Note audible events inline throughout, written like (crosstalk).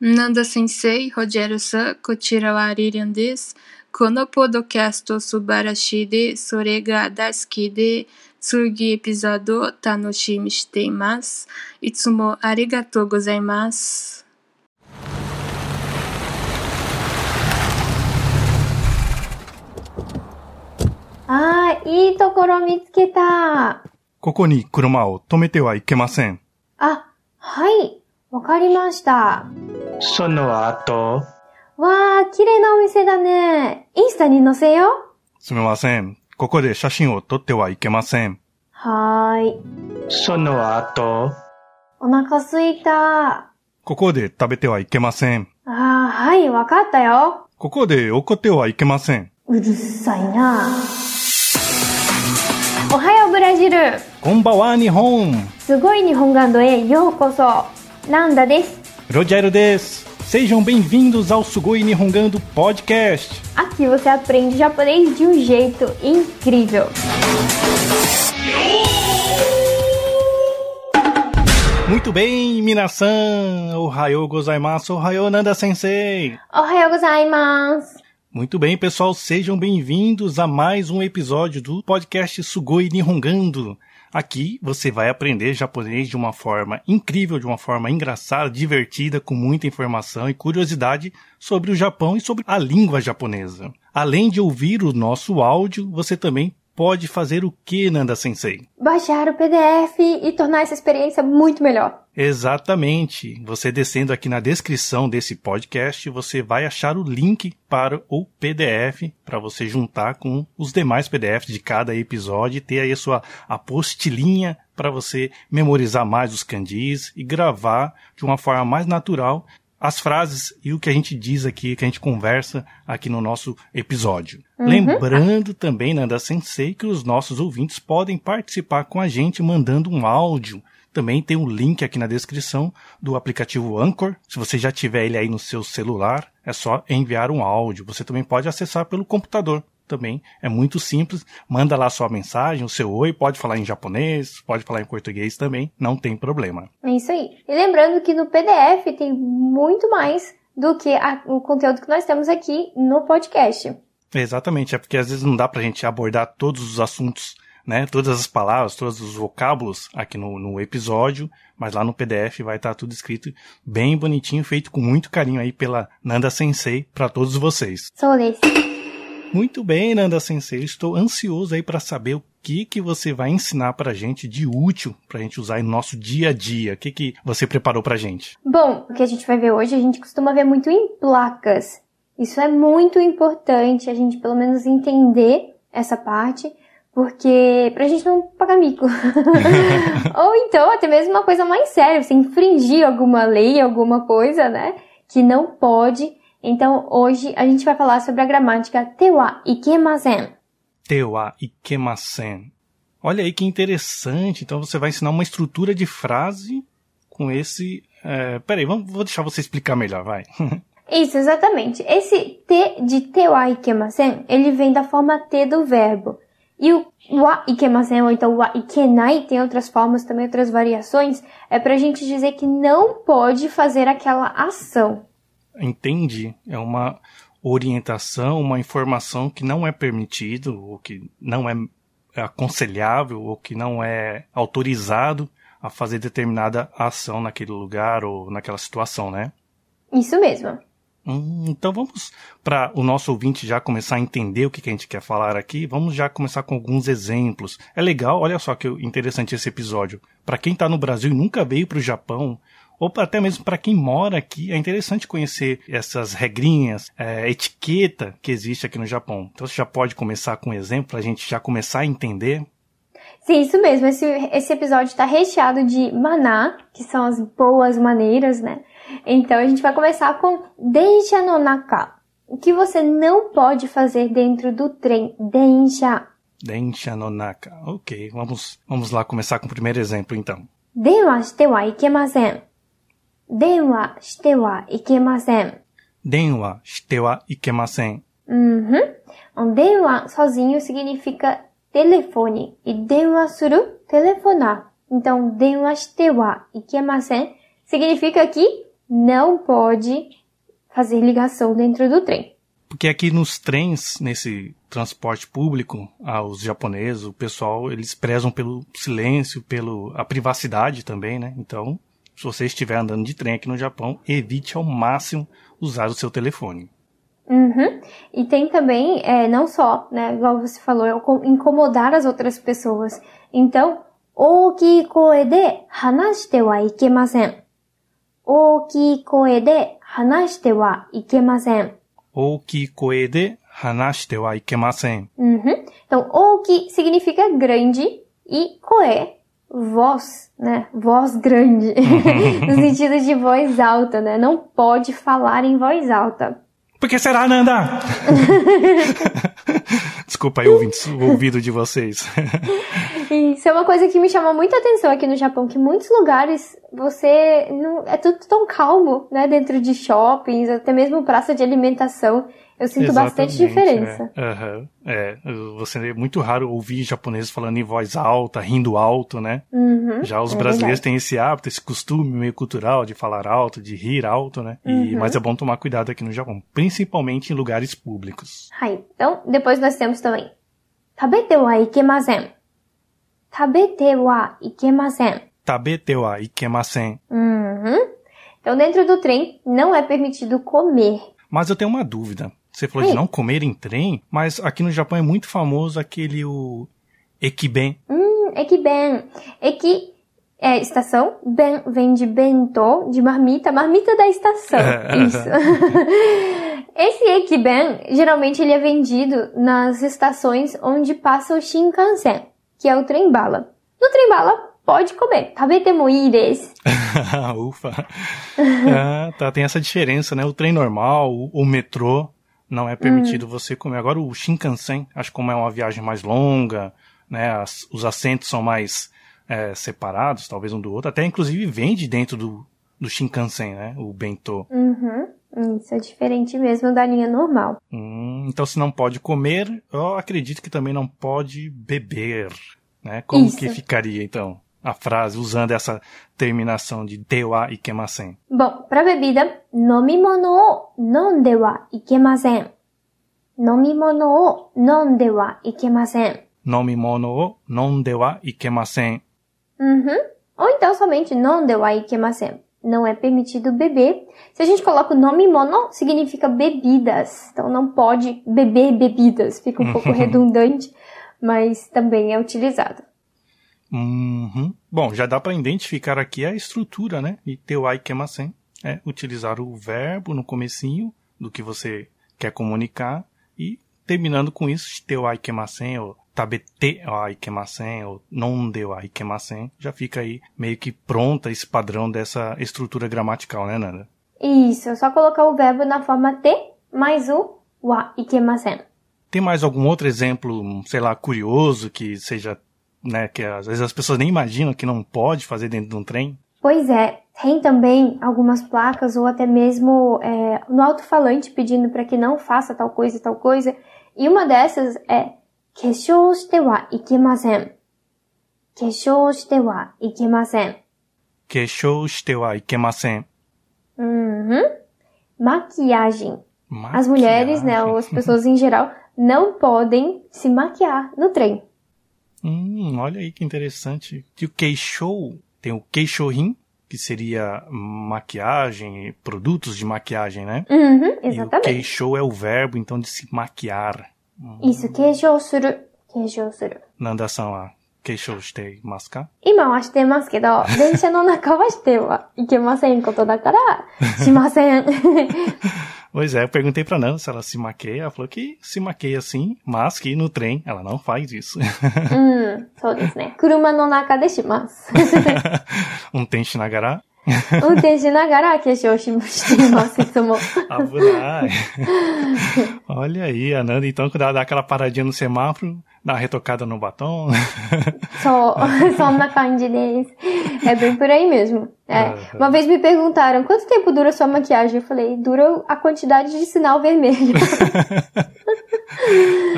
なんだ先生、ホジェルさ、こちらはリリンです。このポッドキャスト素晴らしいで、それが大好きで、次エピソードを楽しみしています。いつもありがとうございます。あ、いいところ見つけた。ここに車を止めてはいけません。あ、はい。わかりました。その後、わー、綺麗なお店だね。インスタに載せよう。すみません。ここで写真を撮ってはいけません。はーい。その後、お腹すいた。ここで食べてはいけません。あー、はい、わかったよ。ここで怒ってはいけません。うるさいな。おはようブラジル。こんばんは、日本。すごい日本ガンドへようこそ。ランダです。 Rogério des. Sejam bem-vindos ao Sugoi Nihongando Podcast. Aqui você aprende japonês de um jeito incrível. Muito bem, minasan. Ohayou gozaimasu. Ohayou Nanda Sensei. Ohayou gozaimasu. Muito bem, pessoal, sejam bem-vindos a mais um episódio do podcast Sugoi Nihongando. Aqui você vai aprender japonês de uma forma incrível, de uma forma engraçada, divertida, com muita informação e curiosidade sobre o Japão e sobre a língua japonesa. Além de ouvir o nosso áudio, você também pode fazer o que, Nanda Sensei? Baixar o PDF e tornar essa experiência muito melhor. Exatamente. Você descendo aqui na descrição desse podcast, você vai achar o link para o PDF para você juntar com os demais PDFs de cada episódio e ter aí a sua apostilinha para você memorizar mais os kanjis e gravar de uma forma mais natural as frases e o que a gente diz aqui, que a gente conversa aqui no nosso episódio. Lembrando também, Nanda Sensei, que os nossos ouvintes podem participar com a gente mandando um áudio também tem um link aqui na descrição do aplicativo Anchor. Se você já tiver ele aí no seu celular, é só enviar um áudio. Você também pode acessar pelo computador. Também é muito simples. Manda lá sua mensagem, o seu oi, pode falar em japonês, pode falar em português também, não tem problema. É isso aí. E lembrando que no PDF tem muito mais do que a- o conteúdo que nós temos aqui no podcast. Exatamente, é porque às vezes não dá pra gente abordar todos os assuntos, né? Todas as palavras, todos os vocábulos aqui no, no episódio, mas lá no PDF vai estar tudo escrito bem bonitinho, feito com muito carinho aí pela Nanda Sensei para todos vocês. Sou desse. Muito bem, Nanda Sensei, estou ansioso aí para saber o que que você vai ensinar pra gente de útil pra gente usar no nosso dia a dia. O que que você preparou pra gente? Bom, o que a gente vai ver hoje, a gente costuma ver muito em placas. Isso é muito importante, a gente pelo menos entender essa parte, porque pra gente não pagar mico. (laughs) Ou então, até mesmo uma coisa mais séria, você infringir alguma lei, alguma coisa, né? Que não pode. Então, hoje a gente vai falar sobre a gramática tewa ikemasen. Tewa ikemasen. Olha aí que interessante. Então você vai ensinar uma estrutura de frase com esse. É... Peraí, vamos, vou deixar você explicar melhor, vai. (laughs) Isso, exatamente. Esse te de tewa ikemasen, ele vem da forma te do verbo. E o wa ikemasen, ou então wa ikenai, tem outras formas também, outras variações, é pra gente dizer que não pode fazer aquela ação. Entendi. É uma orientação, uma informação que não é permitido, ou que não é aconselhável, ou que não é autorizado a fazer determinada ação naquele lugar ou naquela situação, né? Isso mesmo. Hum, então vamos para o nosso ouvinte já começar a entender o que, que a gente quer falar aqui. Vamos já começar com alguns exemplos. É legal, olha só que interessante esse episódio. Para quem está no Brasil e nunca veio para o Japão, ou até mesmo para quem mora aqui, é interessante conhecer essas regrinhas, é, etiqueta que existe aqui no Japão. Então você já pode começar com um exemplo para a gente já começar a entender. Sim, isso mesmo. Esse, esse episódio está recheado de maná, que são as boas maneiras, né? Então a gente vai começar com Densha no naka. O que você não pode fazer dentro do trem? Densha. Densha no naka. Ok, vamos, vamos lá começar com o primeiro exemplo então. 電話してはいけません。電話してはいけません。 Denwa shite wa ikemasen. Uhum. Um, 電話 sozinho significa telefone. E 電話する telefonar. Então, 電話してはいけません significa que não pode fazer ligação dentro do trem. Porque aqui nos trens, nesse transporte público, ah, os japoneses, o pessoal, eles prezam pelo silêncio, pelo a privacidade também, né? Então, se você estiver andando de trem aqui no Japão, evite ao máximo usar o seu telefone. Uhum. E tem também, é, não só, né, igual você falou, é o incomodar as outras pessoas. Então, 大きい声で話してはいけません。大きい声で話してはいけません。 Oki de hanashite wa ikemasen. Uhum. Então, oki significa grande e koe, voz, né? Voz grande. (laughs) no sentido de voz alta, né? Não pode falar em voz alta. Por que será, Nanda? (laughs) Desculpa aí o ouvido de vocês. (laughs) Isso é uma coisa que me chama muita atenção aqui no Japão, que em muitos lugares você não é tudo tão calmo, né, dentro de shoppings, até mesmo praça de alimentação. Eu sinto bastante diferença. É, Aham, é, você é muito raro ouvir japoneses falando em voz alta, rindo alto, né? Uhum, Já os é brasileiros verdade. têm esse hábito, esse costume meio cultural de falar alto, de rir alto, né? E, Uhum. Mas é bom tomar cuidado aqui no Japão, principalmente em lugares públicos. Hai. Então, depois nós temos também 食べてはいけません。食べてはいけません。 Tabete wa ikemasen. Uhum. Então, dentro do trem, não é permitido comer. Mas eu tenho uma dúvida. Você falou de Oi. não comer em trem, mas aqui no Japão é muito famoso aquele o ekiben. Hum, ekiben. Eki é estação. Ben vem de bento, de marmita. Marmita da estação. É. Isso. (laughs) Esse ekiben, geralmente ele é vendido nas estações onde passa o Shinkansen, que é o trem-bala. No trem-bala, pode comer. Tabete moi desu. (laughs) Ufa. Ah, tá, tem essa diferença, né? O trem normal, o, o metrô, não é permitido você comer. Agora o Shinkansen, acho que como é uma viagem mais longa, né? as- os assentos são mais é, separados, talvez um do outro. Até inclusive vende dentro do, do Shinkansen, né? O bento. Uhum. Hum, isso é diferente mesmo da linha normal. Hum, então se não pode comer, eu acredito que também não pode beber, né? Como Isso. que ficaria então a frase usando essa terminação de dewa ikemasen? Bom, para bebida, nomimono o non dewa ikemasen. Nomimono o non dewa ikemasen. Nomimono o non dewa ikemasen. Uhum. Ou então somente non dewa ikemasen. Não é permitido beber. Se a gente coloca o nome mono, significa bebidas. Então não pode beber bebidas. Fica um (laughs) pouco redundante, mas também é utilizado. Uhum. Bom, já dá para identificar aqui a estrutura, né? E teu ikemasen é utilizar o verbo no comecinho do que você quer comunicar e terminando com isso, teu ikemasen ou tabete wa ikemasen ou nonde wa ikemasen, já fica aí meio que pronta esse padrão dessa estrutura gramatical, né, Nanda? Isso, é só colocar o verbo na forma te mais o wa ikemasen. Tem mais algum outro exemplo, sei lá, curioso que seja, né, que às vezes as pessoas nem imaginam que não pode fazer dentro de um trem? Pois é, tem também algumas placas ou até mesmo é, no alto-falante pedindo para que não faça tal coisa e tal coisa. E uma dessas é 化粧してはいけません。化粧してはいけません。 Keishou shite wa ikemasen. Uhum. Maquiagem. As Maquiagem. mulheres, né, ou as pessoas em geral, não podem se maquiar no trem. Hum, olha aí que interessante. E o Keishou, tem o Keishohin, que seria maquiagem, produtos de maquiagem, né? Uhum, E o exatamente. Keishou é o verbo, então, de se maquiar. Isso, 化粧する。化粧する。Nanda-san wa keishou shite masu ka? 今はしてますけど、電車の中はしてはいけませんことだから、しません。Pois é, eu perguntei pra Nanda se ela se maqueia. Ela falou que se maqueia sim, mas que no trem ela não faz isso. うん、そうですね。車の中でします。um tenshi nagara. (laughs) 運転しながら化粧ししています、いつも。 Abunai. (laughs) Olha aí, a Nanda, então, quando ela dá aquela paradinha no semáforo, dá uma retocada no batom. (laughs) そう、そんな感じです。É bem por aí mesmo. É. Aham. Uma vez me perguntaram, quanto tempo dura sua maquiagem? Eu falei, dura a quantidade de sinal vermelho.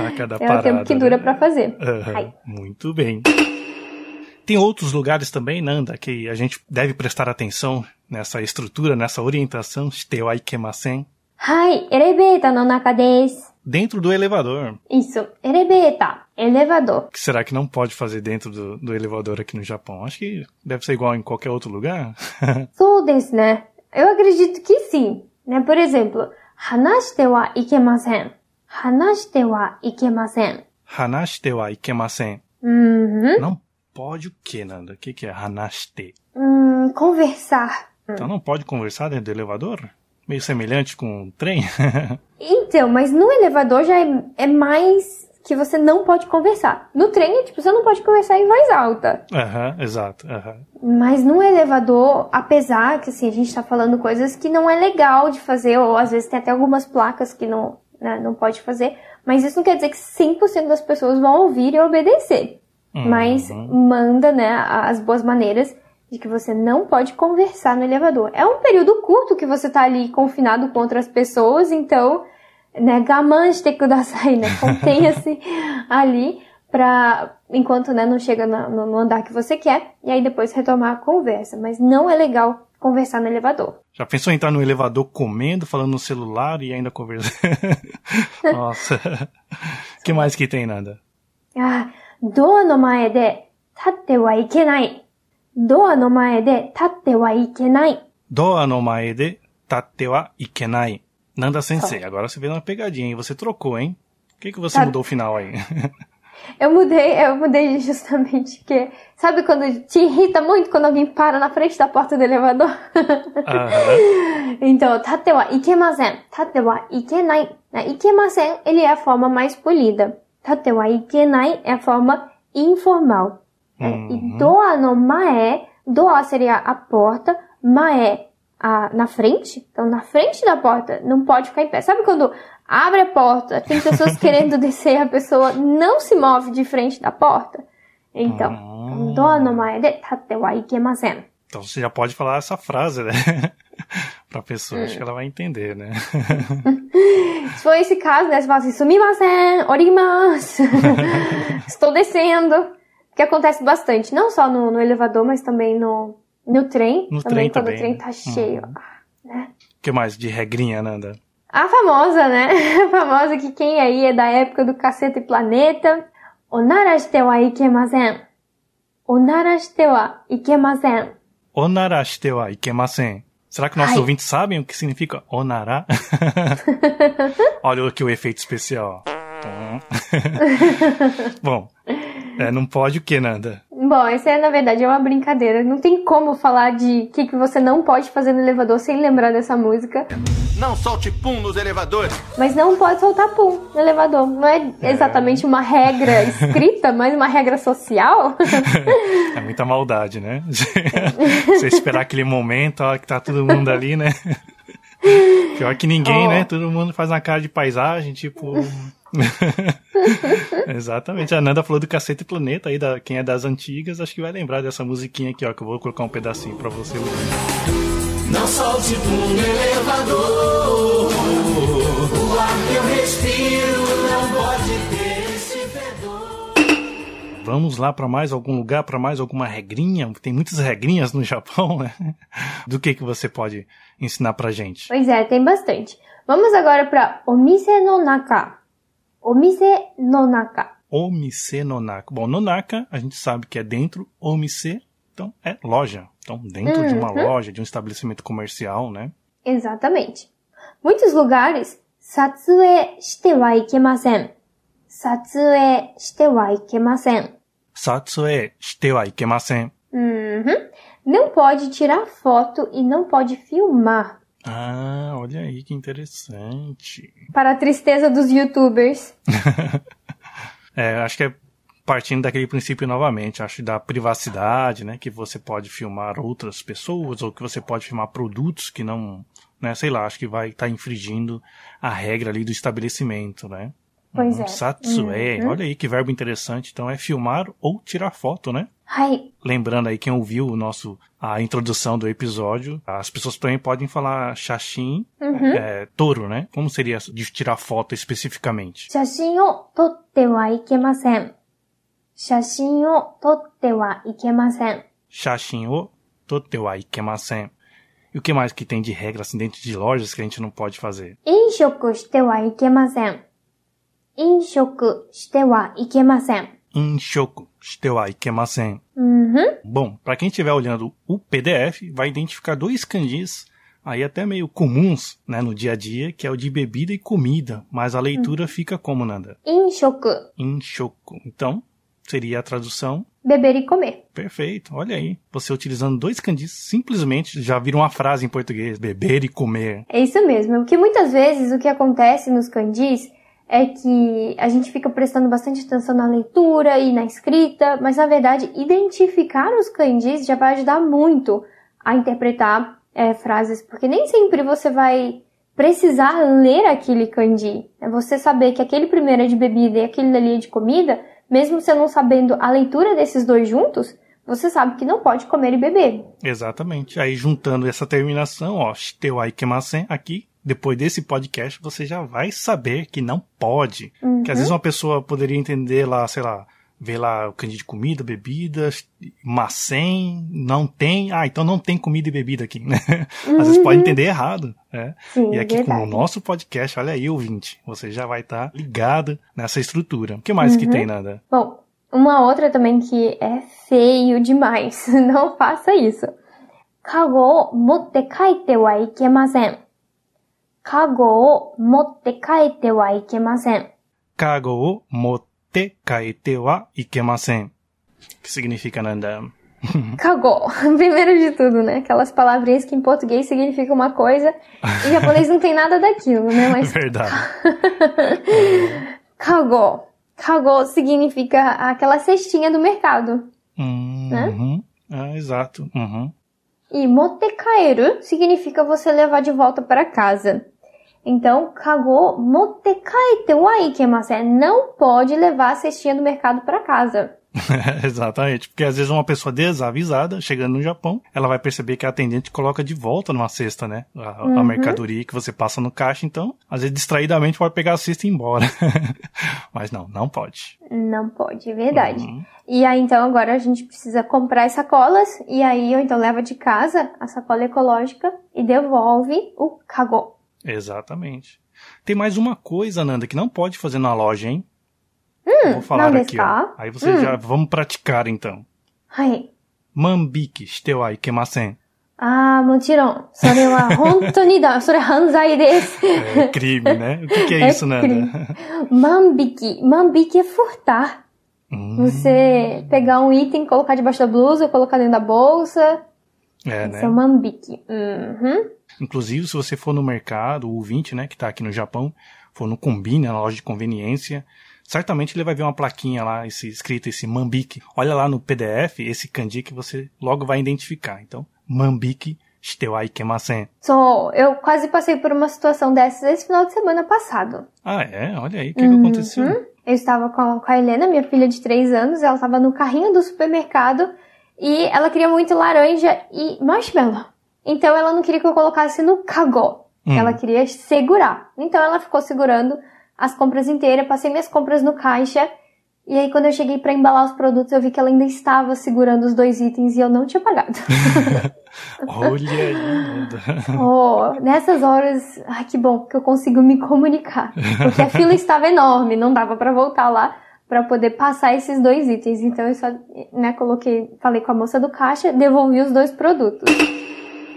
a cada É o parada. tempo que dura né? pra fazer. Aham, Ai. Muito bem. Tem outros lugares também, Nanda, que a gente deve prestar atenção nessa estrutura, nessa orientação, Shitewai Kemasen. Hai, eleveta no naka. Dentro do elevador. Isso, eleveta, elevador. que será que não pode fazer dentro do, do elevador aqui no Japão? Acho que deve ser igual em qualquer outro lugar. (laughs) Sou desse. né? Eu acredito que sim. Né? Por exemplo, hanashite wa ikemasen. Hanashite wa ikemasen. Hanashite wa ikemasen. Uhum. Não pode o que, Nanda? O que, que é hanashite? うん、conversar. Então não pode conversar dentro do elevador? Meio semelhante com um trem? (laughs) Então, mas no elevador já é, é mais que você não pode conversar. No trem, é, tipo, você não pode conversar em voz alta. Aham, exato. aham. Mas no elevador, apesar que assim, a gente tá falando coisas que não é legal de fazer, ou às vezes tem até algumas placas que não, né, não pode fazer, mas isso não quer dizer que 100% das pessoas vão ouvir e obedecer. Mas Uhum. manda, né, as boas maneiras de que você não pode conversar no elevador. É um período curto que você tá ali confinado com outras pessoas, então, né, gaman shite kudasai, né, contenha-se (laughs) ali pra, enquanto, né, não chega no, no andar que você quer, e aí depois retomar a conversa. Mas não é legal conversar no elevador. Já pensou em entrar no elevador comendo, falando no celular e ainda conversando? (laughs) Nossa. O (laughs) que mais que tem, Nanda? あドアの前で立ってはいけない。ドアの前で立ってはいけない。 Doa no mae de tatte wa ikenai. Nanda Sensei, agora você veio uma pegadinha, hein? Você trocou, hein? O que, que você Tá. mudou o final aí? Eu mudei, eu mudei justamente que, sabe quando te irrita muito quando alguém para na frente da porta do elevador? Aham. (laughs) então, tate wa ikemasen, tate wa ikenai. Na ikemasen, ele é a forma mais polida. Tate wa ikenai é a forma informal. É, E doa no mae, doa seria a porta, mae a, na frente. Então, na frente da porta, não pode ficar em pé. Sabe quando abre a porta, tem pessoas (laughs) querendo descer, a pessoa não se move de frente da porta? Então, doa no mae de tate wa ikemasen. Então você já pode falar essa frase, né? (laughs) pra pessoa, acho que ela vai entender, né? (laughs) Se for esse caso, né, você fala assim, sumimasen, orimasu. (laughs) Estou descendo. Que acontece bastante, não só no, no elevador, mas também no, no trem. No também trem quando também, o trem né? tá cheio. O que mais de regrinha, Nanda? A famosa, né? (laughs) A famosa que quem aí é da época do Caceta e Planeta. Onara shite wa ikemasen. Onara shite wa ikemasen. Onara shite wa ikemasen. Será que nossos Ai. ouvintes sabem o que significa onara? (laughs) Olha aqui o efeito especial. (laughs) Bom, é, não pode o que, Nanda? Bom, essa é na verdade é uma brincadeira. Não tem como falar de o que, que você não pode fazer no elevador sem lembrar dessa música. Não solte pum nos elevadores. Mas não pode soltar pum no elevador. Não é exatamente uma regra (laughs) escrita, mas uma regra social. (laughs) É muita maldade, né? (laughs) Você esperar aquele momento, ó, que tá todo mundo ali, né? Pior que ninguém, Oh. né? Todo mundo faz uma cara de paisagem, tipo. Exatamente. A Nanda falou do Cacete Planeta aí, da, quem é das antigas, acho que vai lembrar dessa musiquinha aqui, ó, que eu vou colocar um pedacinho pra você ouvir. Não solte pum no elevador. O ar que eu respiro não pode ter esse fedor. Vamos lá pra mais algum lugar, pra mais alguma regrinha? Tem muitas regrinhas no Japão, né? Do que que você pode ensinar pra gente? pois é, tem bastante. Vamos agora para Omise no Naka. Omise no Naka. Omise no naka. Bom, no naka a gente sabe que é dentro, omise, então é loja. Então, dentro de uma loja, de um estabelecimento comercial, né? Exatamente. Muitos lugares, satsue shite wa ikemasen. Satsue shite wa ikemasen. Satsue shite wa ikemasen. Uhum. Não pode tirar foto e não pode filmar. Ah, olha aí que interessante. Para a tristeza dos youtubers. (laughs) É, acho que é partindo daquele princípio novamente, acho da privacidade, né? Que você pode filmar outras pessoas ou que você pode filmar produtos que não, né? Sei lá, acho que vai estar infringindo a regra ali do estabelecimento, né? Pois Uhum. é. Satsue, olha aí que verbo interessante. Então é filmar ou tirar foto, né? Hai. Lembrando aí quem ouviu o nosso a introdução do episódio, as pessoas também podem falar shashin, é, touro, né? Como seria de tirar foto especificamente? 写真を撮ってはいけません。 写真を撮ってはいけません。 Shashin o totte wa ikemasen. E o que mais que tem de regra assim dentro de lojas que a gente não pode fazer? 飲食してはいけません。飲食してはいけません。 Inshoku shite wa ikemasen. うんふん。 Bom, para quem estiver olhando o PDF, vai identificar dois kanjis aí até meio comuns, né, no dia a dia, que é o de bebida e comida, mas a leitura fica como, Nanda? 飲食、 Inshoku. Então, seria a tradução beber e comer. Perfeito, olha aí. Você utilizando dois kanjis, simplesmente já vira uma frase em português: beber e comer. É isso mesmo. Porque muitas vezes o que acontece nos kanjis é que a gente fica prestando bastante atenção na leitura e na escrita, mas na verdade identificar os kanjis já vai ajudar muito a interpretar é, frases, porque nem sempre você vai precisar ler aquele kanji. É você saber que aquele primeiro é de bebida e aquele dali é de comida, mesmo você não sabendo a leitura desses dois juntos, você sabe que não pode comer e beber. Exatamente. Aí juntando essa terminação, ó, shite wa ikemasen, aqui, depois desse podcast, você já vai saber que não pode. Que às vezes uma pessoa poderia entender lá, sei lá, ver lá o kanji de comida, bebidas, masen, não tem, ah, então não tem comida e bebida aqui, né? (laughs) Às vezes pode entender errado, né? Sim, E aqui com o verdade. nosso podcast, olha aí, ouvinte, você já vai estar ligado nessa estrutura. O que mais que tem, Nanda? Bom, uma outra também que é feio demais. (laughs) Não faça isso. Kago o motte kaite wa ikemasen. Kago o motte kaite wa ikemasen. Kago o motte kaete wa ikemasen. Que significa, Nanda? (laughs) Kago. (laughs) Primeiro de tudo, né? Aquelas palavrinhas que em português significam uma coisa e em japonês não tem nada daquilo, né? Mas (laughs) Verdade. kago. Kago significa aquela cestinha do mercado. Uhum. Ah, exato. Uhum. E mottekaeru significa você levar de volta para casa. Então, kago mottekaete wa ikemasen. Não pode levar a cestinha do mercado para casa. (laughs) Exatamente, porque às vezes uma pessoa desavisada, chegando no Japão, ela vai perceber que a atendente coloca de volta numa cesta, né? A, a mercadoria que você passa no caixa, então, às vezes distraidamente pode pegar a cesta e ir embora. (laughs) Mas não, não pode. Não pode, é verdade. E aí, então, agora a gente precisa comprar as sacolas. E aí, ou então leva de casa a sacola ecológica e devolve o kago. Exatamente. Tem mais uma coisa, Nanda, que não pode fazer na loja, hein? Hum, Vou falar não aqui, ó. desca? Aí você já vamos praticar então. はい。 Manbiki shite wa ikemasen. ああ、もちろん。それは本当にだ。それ犯罪です。 É crime, né? O que, que é É isso, crime. Nanda? Mambique. Mambique é furtar. Hum, Você pegar um item, colocar debaixo da blusa, colocar dentro da bolsa. é, Esse né? é o mambique. Uhum. Inclusive, se você for no mercado, o ouvinte, né, que tá aqui no Japão, for no Combine, na loja de conveniência, certamente ele vai ver uma plaquinha lá, esse, escrito esse Mambique. Olha lá no PDF, esse kanji que você logo vai identificar. Então, Mambique shite wa ikemasen. So, eu quase passei por uma situação dessas esse final de semana passado. Ah, é? Olha aí, o que, que aconteceu? Eu estava com, com a Helena, minha filha de 3 anos, ela estava no carrinho do supermercado e ela queria muito laranja e marshmallow. Então ela não queria que eu colocasse no kago. Hum. Ela queria segurar. Então ela ficou segurando as compras inteiras, passei minhas compras no caixa. E aí quando eu cheguei para embalar os produtos, eu vi que ela ainda estava segurando os dois itens e eu não tinha pagado. (laughs) Olha aí. (laughs) Oh, nessas horas, ai que bom que eu consigo me comunicar, porque a fila estava enorme, não dava para voltar lá para poder passar esses dois itens. Então eu só, né, coloquei, falei com a moça do caixa, devolvi os dois produtos.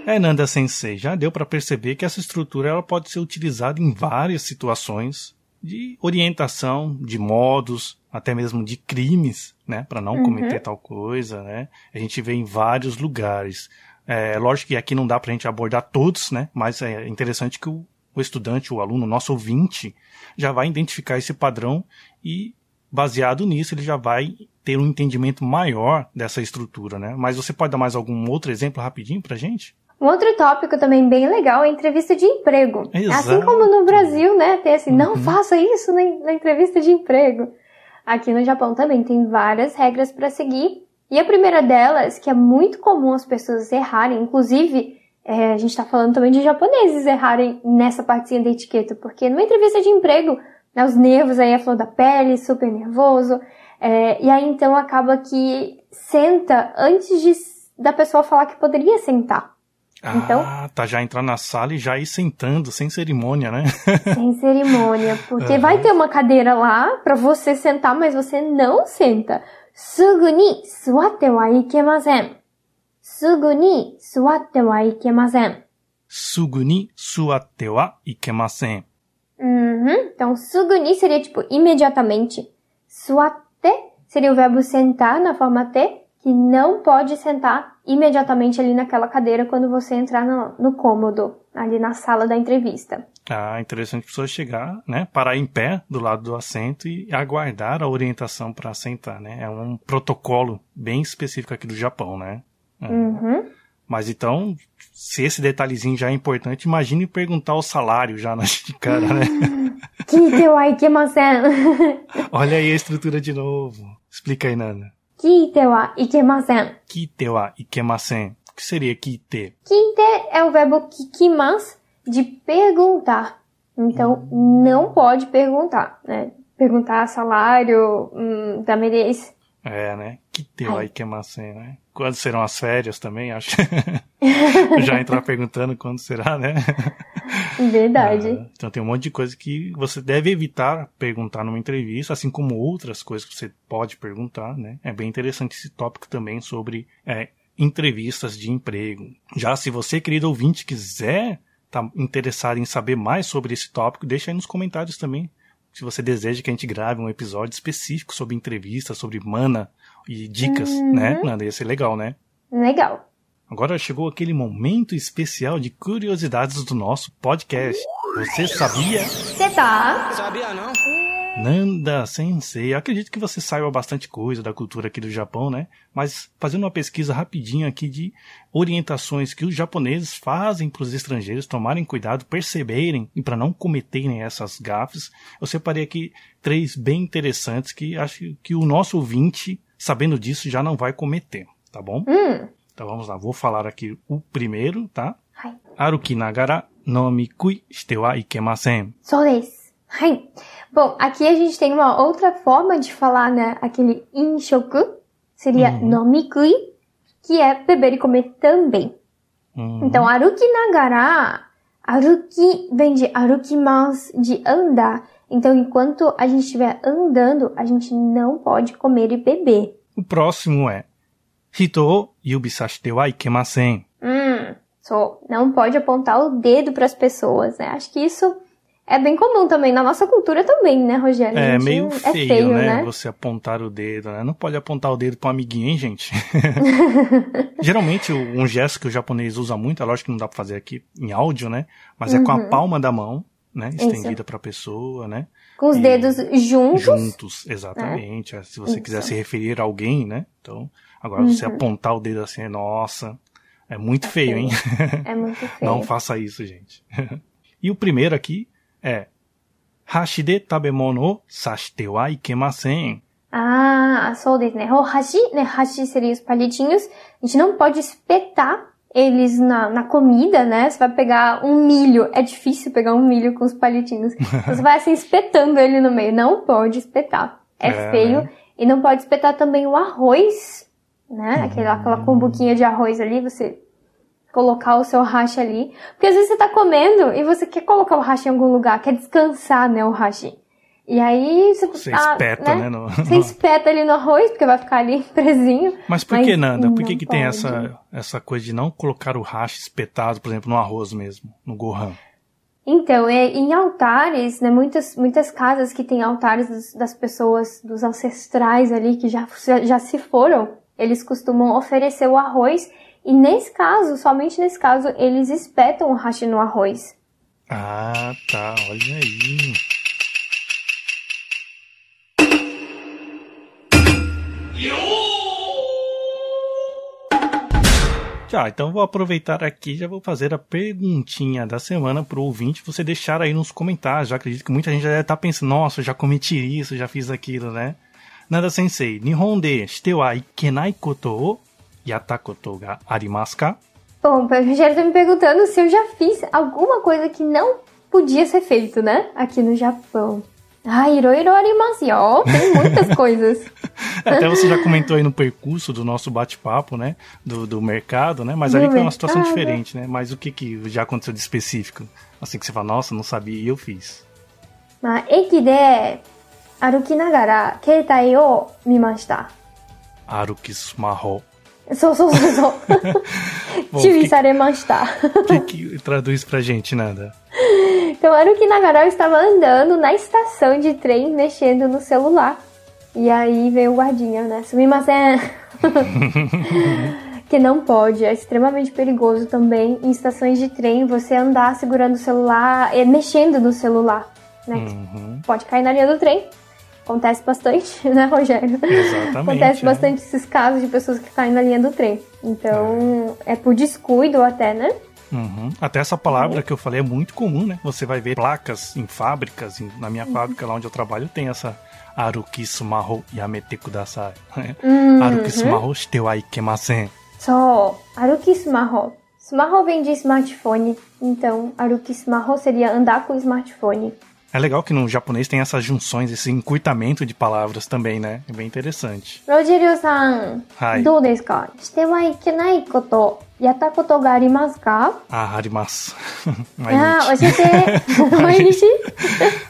É, Nanda Sensei, já deu para perceber que essa estrutura ela pode ser utilizada em várias situações de orientação, de modos, até mesmo de crimes, né, para não cometer tal coisa, né? A gente vê em vários lugares. É, lógico que aqui não dá pra gente abordar todos, né? Mas é interessante que o, o estudante, o aluno, o nosso ouvinte, já vai identificar esse padrão e baseado nisso ele já vai ter um entendimento maior dessa estrutura, né? Mas você pode dar mais algum outro exemplo rapidinho pra gente? Um outro tópico também bem legal é a entrevista de emprego. Exato. Assim como no Brasil, né, tem assim, não faça isso na, na entrevista de emprego. Aqui no Japão também tem várias regras para seguir. E a primeira delas, que é muito comum as pessoas errarem, inclusive é, a gente está falando também de japoneses errarem nessa partezinha da etiqueta, porque numa entrevista de emprego, né, os nervos, aí a flor da pele, super nervoso. É, e aí então acaba que senta antes de, da pessoa falar que poderia sentar. Ah, então, tá já entrar na sala e já ir sentando, sem cerimônia, né? (laughs) sem cerimônia, porque uhum. vai ter uma cadeira lá para você sentar, mas você não senta. Sugu ni suatte wa ikemasen. Sugu ni suatte wa ikemasen. Sugu ni suatte wa ikemasen. Uhum. Então, suguni seria tipo imediatamente. Suate seria o verbo sentar na forma T, que não pode sentar imediatamente ali naquela cadeira quando você entrar no, no cômodo, ali na sala da entrevista. Ah, interessante a pessoa chegar, né? Parar em pé do lado do assento e aguardar a orientação para sentar, né? É um protocolo bem específico aqui do Japão, né? Uhum. uhum. Mas então, se esse detalhezinho já é importante, imagine perguntar o salário já na (laughs) cara, né? (laughs) (laughs) Olha aí a estrutura de novo. Explica aí, Nana. Kite wa ikemasen. Kite wa ikemasen. O que seria kite? Kite é o verbo kikimas, de perguntar. Então, hum. não pode perguntar, né? Perguntar salário, hum, da merece. É, né? Kite wa Ai. ikemasen, né? Quando serão as férias também, acho. (laughs) já entrar perguntando quando será, né? Verdade. Ah, então tem um monte de coisa que você deve evitar perguntar numa entrevista, assim como outras coisas que você pode perguntar, né? É bem interessante esse tópico também sobre é, entrevistas de emprego. Já se você, querido ouvinte, quiser estar interessado em saber mais sobre esse tópico, deixa aí nos comentários também. Se você deseja que a gente grave um episódio específico sobre entrevistas, sobre mana e dicas, né? Nanda, ia ser legal, né? Legal. Agora chegou aquele momento especial de curiosidades do nosso podcast. Você sabia? Você tá? Nanda Sensei, eu acredito que você saiba bastante coisa da cultura aqui do Japão, né? Mas fazendo uma pesquisa rapidinha aqui de orientações que os japoneses fazem para os estrangeiros tomarem cuidado, perceberem e para não cometerem essas gafes, eu separei aqui três bem interessantes que acho que o nosso ouvinte, sabendo disso, já não vai cometer, tá bom? Hum. Então vamos lá, vou falar aqui o primeiro, tá? Hai. Aruki nagara no mikui shite wa ikemasen. Só desu. Bom, aqui a gente tem uma outra forma de falar, né? Aquele inshoku seria uhum. nomikui, que é beber e comer também. Uhum. Então, aruki nagara, aruki vem de arukimas, de andar. Então, enquanto a gente estiver andando, a gente não pode comer e beber. O próximo é Hito o yubisashite wa ikemasen. Hum, só não pode apontar o dedo para as pessoas, né? Acho que isso é bem comum também, na nossa cultura também, né, Rogério? É meio é feio, né? Você apontar o dedo, né? Não pode apontar o dedo pro amiguinho, hein, gente? (laughs) Geralmente, um gesto que o japonês usa muito, é lógico que não dá pra fazer aqui em áudio, né? Mas é com a Uhum. palma da mão, né? Estendida para a pessoa, né? Com os e dedos juntos. Juntos, exatamente. É. Ah, se você Isso. quiser se referir a alguém, né? Então, agora uhum. você apontar o dedo assim, é nossa, é muito é feio, feio, hein? É muito (laughs) feio. Não faça isso, gente. (laughs) e o primeiro aqui é hashi tabemono sashite wa ikemasen. Ah, sou desu, né? O hashi, né? Hashi seria os palitinhos. A gente não pode espetar eles na, na comida, né? Você vai pegar um milho. É difícil pegar um milho com os palitinhos. (laughs) Você vai assim espetando ele no meio. Não pode espetar. É, É, feio. né? E não pode espetar também o arroz, né? Aquela, aquela cumbuquinha de arroz ali, você colocar o seu hashi ali. Porque às vezes você tá comendo e você quer colocar o hashi em algum lugar, quer descansar, né, o hashi. E aí você, Você ah, espeta, né? no- Você espeta ali no arroz, porque vai ficar ali (laughs) presinho. Mas por Mas que, Nanda? Por que, que tem essa, essa coisa de não colocar o hashi espetado, por exemplo, no arroz mesmo, no gohan? Então, é, em altares, né, muitas, muitas casas que têm altares dos- das pessoas, dos ancestrais ali que já, já se foram, eles costumam oferecer o arroz e nesse caso, somente nesse caso, eles espetam o hashi no arroz. Ah, tá. Olha aí. Já, então vou aproveitar aqui já vou fazer a perguntinha da semana pro ouvinte, você deixar aí nos comentários. Já acredito que muita gente já deve estar pensando, nossa, já cometi isso, já fiz aquilo, né? Nada sensei, Nihon de shite wa ikenai koto o yatta koto ga arimasu ka? Bom, o Rogério tá me perguntando se eu já fiz alguma coisa que não podia ser feito, né? Aqui no Japão. Ah, iroiro arimasu yo. Tem muitas (laughs) coisas. Até você já comentou aí no percurso do nosso bate-papo, né? Do, do mercado, né? Mas ali Do foi uma situação mercado. diferente, né? Mas o que, que já aconteceu de específico? Assim que você fala, nossa, não sabia e eu fiz. まあ、駅で歩きながら携帯を見ました。 Aruki Sumaho. そうそうそうそう。 Bom, 注 o 意 que, されました。 (laughs) que, que traduz pra gente, Nanda? Falaram que Nagaral estava andando na estação de trem mexendo no celular. E aí veio o guardinha, né? Sumimasen! É (laughs) que não pode, é extremamente perigoso também em estações de trem você andar segurando o celular, eh, mexendo no celular, né? Uhum. Pode cair na linha do trem. Acontece bastante, (laughs) né, Rogério? Exatamente. Acontece é. bastante esses casos de pessoas que caem na linha do trem. Então, é, é por descuido até, né? Uhum. Até essa palavra uhum. que eu falei é muito comum, né? Você vai ver placas em fábricas, em, na minha uhum. fábrica lá onde eu trabalho tem essa Aruki Sumaho Yamete Kudasai. Né? Uhum. Aruki Sumaho shite wa ikemasen. So, Aruki Sumaho. Smaho vem de smartphone, então Aruki Sumaho seria andar com o smartphone. É legal que no japonês tem essas junções, esse encurtamento de palavras também, né? É bem interessante. ロジェリオさん、はいどうですかしてはいけないこと、やったことがありますか Ah, harimasu. あー、 Mainichi. 教えて。毎日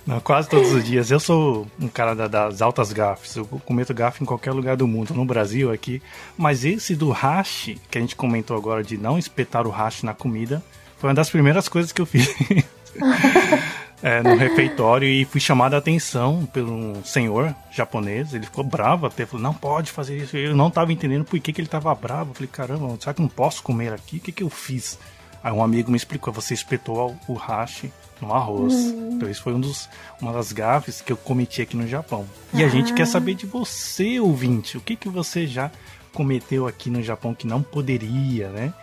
Não, quase todos os dias. Eu sou um cara da- das altas gafes. Eu cometo gafe em qualquer lugar do mundo, no Brasil aqui. Mas esse do hash, que a gente comentou agora de não espetar o hash na comida, foi uma das primeiras coisas que eu fiz. (laughs) É, no refeitório e fui chamado a atenção por um senhor japonês. Ele ficou bravo até, falou: Não pode fazer isso. Eu não estava entendendo por que, que ele estava bravo. Eu falei: Caramba, será que eu não posso comer aqui? O que, que eu fiz? Aí um amigo me explicou: Você espetou o hash no arroz. Então, isso foi um dos, uma das gafes que eu cometi aqui no Japão. E a gente quer saber de você, ouvinte: o que, que você já cometeu aqui no Japão que não poderia, né?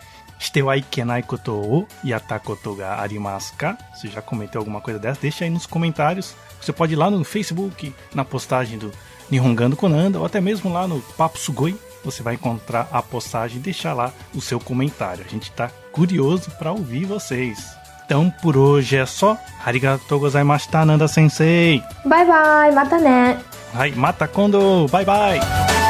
してはいけないことをやったことがありますか? Você já cometeu alguma coisa dessa? Deixa aí nos comentários. Você pode ir lá no Facebook, na postagem do Nihongando Konanda, ou até mesmo lá no Papo Sugoi. Você vai encontrar a postagem e deixar lá o seu comentário. A gente está curioso para ouvir vocês. Então por hoje é só. Arigatou gozaimashita, Nanda Sensei. バイバイ、またね。 Hai, mata kondo. Bye bye.